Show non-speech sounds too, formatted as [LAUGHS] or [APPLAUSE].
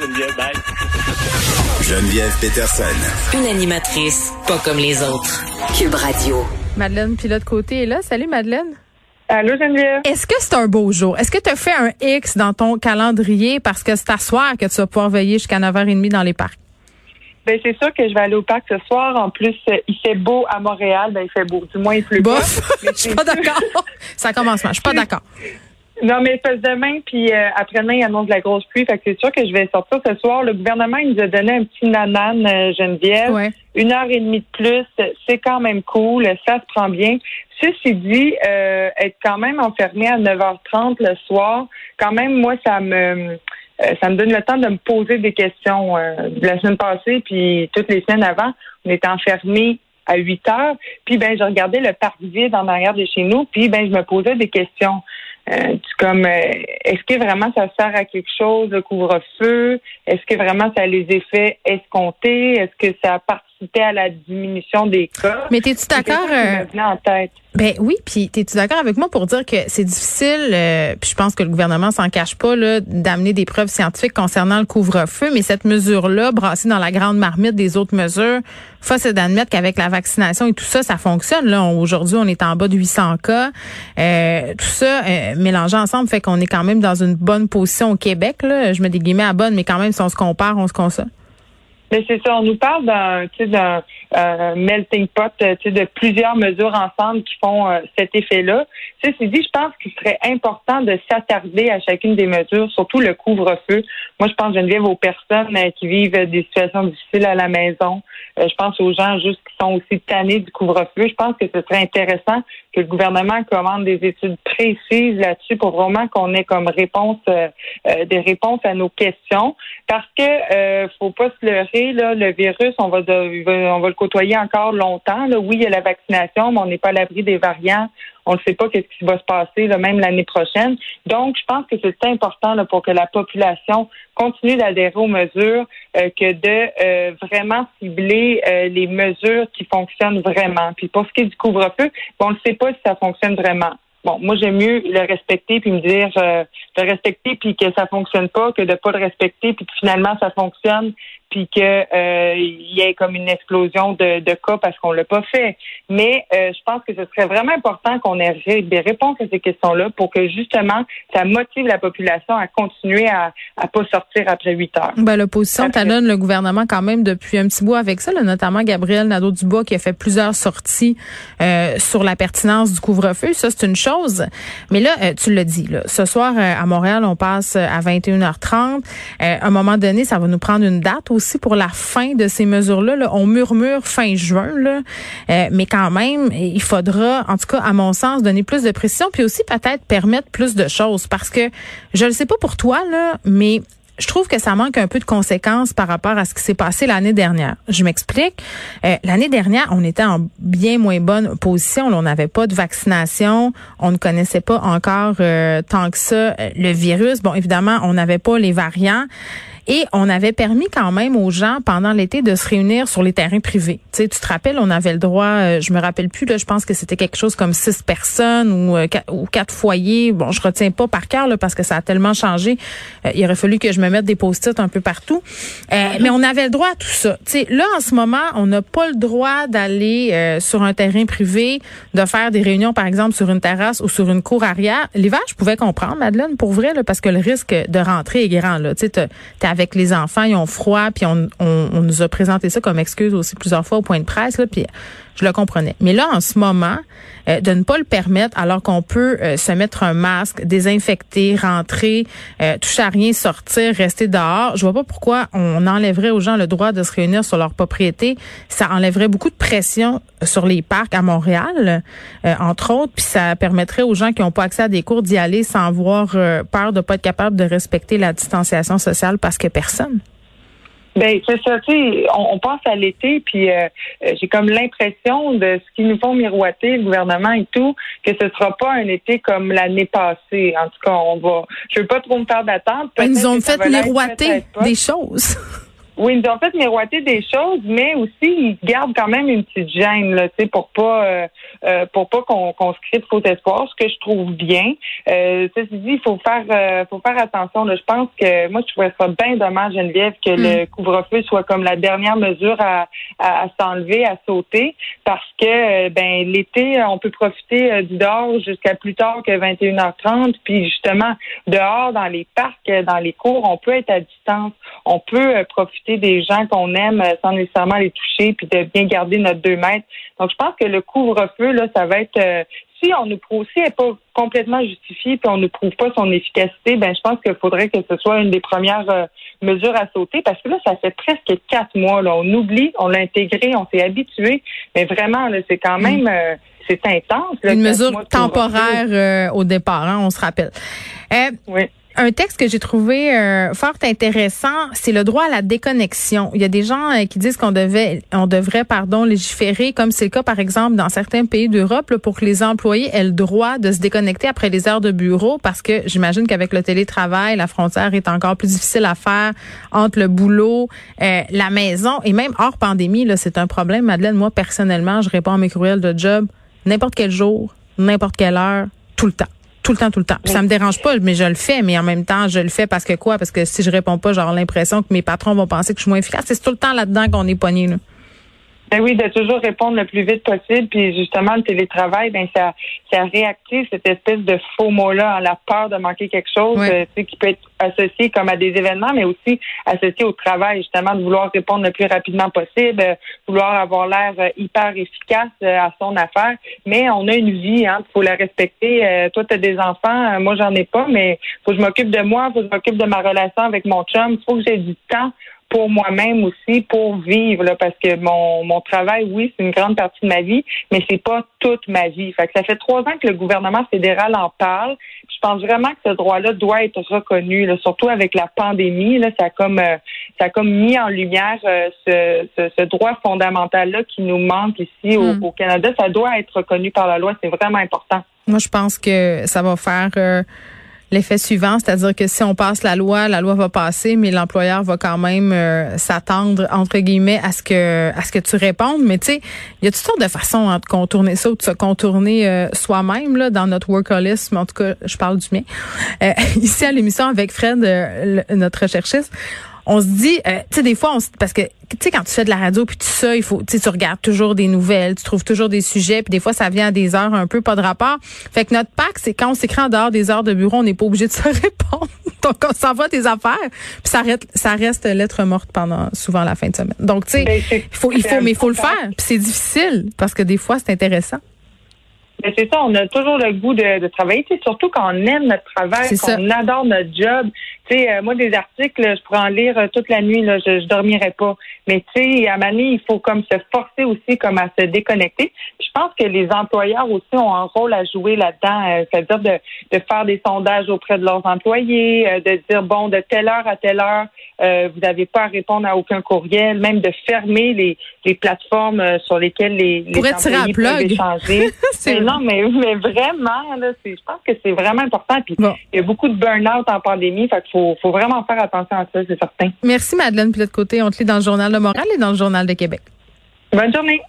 Geneviève. Bye. Geneviève Peterson. Une animatrice pas comme les autres. Cube Radio. Madeleine Pilote Côté est là. Salut Madeleine. Allô, Geneviève? Est-ce que c'est un beau jour? Est-ce que tu as fait un X dans ton calendrier parce que c'est à soir que tu vas pouvoir veiller jusqu'à 9h30 dans les parcs? Ben, c'est sûr que je vais aller au parc ce soir. En plus, euh, il fait beau à Montréal. Ben, il fait beau. Du moins, il pleut Bof, pas. [LAUGHS] je suis pas d'accord. Ça commence mal. Je suis pas d'accord. Non, mais il fait demain, puis euh, après-demain, il annonce de la grosse pluie. Fait que c'est sûr que je vais sortir ce soir. Le gouvernement, il nous a donné un petit nanan, euh, Geneviève. Ouais. Une heure et demie de plus, c'est quand même cool. Ça se prend bien. Ceci dit, euh, être quand même enfermé à 9h30 le soir, quand même, moi, ça me... euh, ça me donne le temps de me poser des questions. Euh, la semaine passée, puis toutes les semaines avant, on était enfermés à 8 heures. Puis ben, je regardais le parc vide en arrière de chez nous. Puis ben, je me posais des questions. Euh, comme, euh, est-ce que vraiment ça sert à quelque chose le couvre-feu? Est-ce que vraiment ça a les effets escomptés? Est-ce que ça a participé à la diminution des cas Mais t'es-tu d'accord? Euh, me venait en tête. Ben oui, puis t'es-tu d'accord avec moi pour dire que c'est difficile, euh, puis je pense que le gouvernement s'en cache pas, là, d'amener des preuves scientifiques concernant le couvre-feu, mais cette mesure-là, brassée dans la grande marmite des autres mesures, face d'admettre qu'avec la vaccination et tout ça, ça fonctionne. Là, aujourd'hui, on est en bas de 800 cas. Euh, tout ça, euh, mélangé ensemble, fait qu'on est quand même dans une bonne position au Québec. Là. Je mets des guillemets à bonne, mais quand même, si on se compare, on se console. Mais c'est ça, on nous parle d'un euh, melting pot euh, de plusieurs mesures ensemble qui font euh, cet effet-là. Ceci dit, je pense qu'il serait important de s'attarder à chacune des mesures, surtout le couvre-feu. Moi, je pense, Geneviève, aux personnes euh, qui vivent des situations difficiles à la maison. Je pense aux gens juste qui sont aussi tannés du couvre-feu. Je pense que ce serait intéressant que le gouvernement commande des études précises là-dessus pour vraiment qu'on ait comme réponse des réponses à nos questions. Parce que faut pas se leurrer, là, le virus, on va- on va le côtoyer encore longtemps. Là. Oui, il y a la vaccination, mais on n'est pas à l'abri des variants. On ne sait pas qu'est-ce qui va se passer, même l'année prochaine. Donc, je pense que c'est important pour que la population continue d'adhérer aux mesures, euh, que de euh, vraiment cibler euh, les mesures qui fonctionnent vraiment. Puis pour ce qui est du couvre-feu, on ne sait pas si ça fonctionne vraiment. Bon, moi j'aime mieux le respecter puis me dire le respecter puis que ça fonctionne pas que de pas le respecter puis que finalement ça fonctionne puis que euh, il y ait comme une explosion de, de cas parce qu'on l'a pas fait. Mais euh, je pense que ce serait vraiment important qu'on ait des réponses à ces questions-là pour que justement ça motive la population à continuer à à pas sortir après 8 heures. Ben, l'opposition talonne le gouvernement quand même depuis un petit bout avec ça, là, notamment Gabriel Nadeau-Dubois qui a fait plusieurs sorties euh, sur la pertinence du couvre-feu. Ça, c'est une chose. Mais là, euh, tu l'as dit, là, ce soir euh, à Montréal, on passe euh, à 21h30. Euh, à un moment donné, ça va nous prendre une date aussi pour la fin de ces mesures-là. là. On murmure fin juin, là. Euh, mais quand même, il faudra, en tout cas, à mon sens, donner plus de précision, puis aussi peut-être permettre plus de choses. Parce que je ne sais pas pour toi, là, mais je trouve que ça manque un peu de conséquences par rapport à ce qui s'est passé l'année dernière. Je m'explique. Euh, l'année dernière, on était en bien moins bonne position. On n'avait pas de vaccination. On ne connaissait pas encore euh, tant que ça euh, le virus. Bon, évidemment, on n'avait pas les variants. Et on avait permis quand même aux gens pendant l'été de se réunir sur les terrains privés. Tu sais, tu te rappelles, on avait le droit, euh, je me rappelle plus, là, je pense que c'était quelque chose comme six personnes ou, euh, quatre, ou quatre foyers. Bon, je retiens pas par cœur là, parce que ça a tellement changé. Euh, il aurait fallu que je me mette des post-it un peu partout. Mais on avait le droit à tout ça. Tu sais, là, en ce moment, on n'a pas le droit d'aller euh, sur un terrain privé, de faire des réunions, par exemple, sur une terrasse ou sur une cour arrière. L'hiver, je pouvais comprendre, Madeleine, pour vrai, là, parce que le risque de rentrer est grand. Là. Tu sais, avec les enfants, ils ont froid, puis on, on, nous a présenté ça comme excuse aussi plusieurs fois au point de presse, puis je le comprenais. Mais là, en ce moment, euh, de ne pas le permettre alors qu'on peut euh, se mettre un masque, désinfecter, rentrer, euh, toucher à rien, sortir, rester dehors, je vois pas pourquoi on enlèverait aux gens le droit de se réunir sur leur propriété. Ça enlèverait beaucoup de pression sur les parcs à Montréal, euh, entre autres, puis ça permettrait aux gens qui n'ont pas accès à des cours d'y aller sans avoir euh, peur de pas être capable de respecter la distanciation sociale parce que personne. Ben c'est ça, tu sais, on, on pense à l'été, puis euh, euh, j'ai comme l'impression de ce qu'ils nous font miroiter, le gouvernement et tout, que ce sera pas un été comme l'année passée. En tout cas, on va. Je veux pas trop me faire d'attente. Ils nous ont fait miroiter des choses. Oui, ils nous ont fait miroiter des choses, mais aussi ils gardent quand même une petite gêne là, tu sais, pour pas euh, euh, pour pas qu'on qu'on se crée de faux espoirs, ce que je trouve bien. Euh, ceci dit, il faut faire euh, faut faire attention. Là. Je pense que moi je trouverais ça bien dommage, Geneviève, que le Mm. couvre-feu soit comme la dernière mesure à, à, à s'enlever, à sauter, parce que ben l'été, on peut profiter euh, du dehors jusqu'à plus tard que 21h30, puis justement dehors dans les parcs, euh, dans les cours, on peut être à distance, on peut euh, profiter des gens qu'on aime euh, sans nécessairement les toucher, puis de bien garder notre deux mètres. Donc je pense que le couvre-feu là, ça va être euh, si on nous prouve, si elle n'est pas complètement justifiée, puis on ne prouve pas son efficacité, ben je pense qu'il faudrait que ce soit une des premières euh, mesures à sauter, parce que là, ça fait presque quatre mois. Là, on oublie, on l'a intégré, on s'est habitué, mais vraiment, là, c'est quand même, euh, c'est intense. là, Une mesure temporaire euh, au départ, hein, on se rappelle. Euh, Oui. Un texte que j'ai trouvé euh, fort intéressant, c'est le droit à la déconnexion. Il y a des gens euh, qui disent qu'on devait, on devrait, pardon, légiférer, comme c'est le cas par exemple dans certains pays d'Europe, pour que les employés aient le droit de se déconnecter après les heures de bureau, parce que j'imagine qu'avec le télétravail, la frontière est encore plus difficile à faire entre le boulot, euh, la maison et même hors pandémie. C'est un problème, Madeleine. Moi personnellement, je réponds à mes courriels de job n'importe quel jour, n'importe quelle heure, tout le temps. Tout le temps, tout le temps. Puis ça me dérange pas, mais je le fais, mais en même temps, je le fais parce que quoi? Parce que si je réponds pas, j'aurai l'impression que mes patrons vont penser que je suis moins efficace. C'est tout le temps là-dedans qu'on est pogné, là. Ben oui, de toujours répondre le plus vite possible. Puis justement, le télétravail, ben ça, ça réactive cette espèce de faux mot-là, hein, la peur de manquer quelque chose, Ouais. euh, tu sais, qui peut être associé comme à des événements, mais aussi associé au travail, justement, de vouloir répondre le plus rapidement possible, euh, vouloir avoir l'air euh, hyper efficace euh, à son affaire. Mais on a une vie, hein, faut la respecter. Toi, tu as des enfants, moi j'en ai pas, mais faut que je m'occupe de moi, faut que je m'occupe de ma relation avec mon chum, faut que j'ai du temps pour moi-même aussi, pour vivre, là, parce que mon, mon travail, oui, c'est une grande partie de ma vie, mais c'est pas toute ma vie. Fait que ça fait trois ans que le gouvernement fédéral en parle. Je pense vraiment que ce droit-là doit être reconnu, là, surtout avec la pandémie. Là, ça a comme euh, ça a comme mis en lumière euh, ce, ce, ce droit fondamental-là qui nous manque ici au, Hmm. au Canada. Ça doit être reconnu par la loi. C'est vraiment important. Moi, je pense que ça va faire euh, l'effet suivant, c'est-à-dire que si on passe la loi, la loi va passer, mais l'employeur va quand même euh, s'attendre entre guillemets à ce que à ce que tu répondes. Mais tu sais, il y a toutes sortes de façons hein, de contourner ça ou de se contourner euh, soi-même là dans notre workaholisme. En tout cas, je parle du mien. Euh, [LAUGHS] ici à l'émission avec Fred, euh, notre recherchiste. On se dit, euh, tu sais, des fois, on parce que, tu sais, quand tu fais de la radio puis tout ça, il faut, tu sais, tu regardes toujours des nouvelles, tu trouves toujours des sujets, puis des fois, ça vient à des heures un peu pas de rapport. Fait que notre pack, c'est quand on s'écrit en dehors des heures de bureau, on n'est pas obligé de [LAUGHS] se répondre. Donc, on s'envoie tes affaires, puis ça reste, ça reste lettre morte pendant souvent la fin de semaine. Donc, tu sais, Ben, il faut, il faut, mais il faut le faire. Puis c'est difficile parce que des fois, c'est intéressant. Mais c'est ça, on a toujours le goût de, de travailler, tu sais, surtout quand on aime notre travail, qu'on adore notre job. Tu sais, euh, moi, des articles, je pourrais en lire euh, toute la nuit, là, je, je dormirais pas. Mais tu sais, à Mané, il faut comme se forcer aussi comme à se déconnecter. Puis je pense que les employeurs aussi ont un rôle à jouer là-dedans, euh, c'est-à-dire de, de faire des sondages auprès de leurs employés, euh, de dire, bon, de telle heure à telle heure, euh, vous n'avez pas à répondre à aucun courriel, même de fermer les, les plateformes euh, sur lesquelles les, les employés peuvent échanger. [LAUGHS] C'est. Non, mais, mais vraiment, là, je pense que c'est vraiment important. Puis Bon. il y a beaucoup de burn-out en pandémie, fait qu'il faut, faut vraiment faire attention à ça, c'est certain. Merci, Madeleine. Puis de l'autre côté, on te lit dans le Journal de Montréal et dans le Journal de Québec. Bonne journée.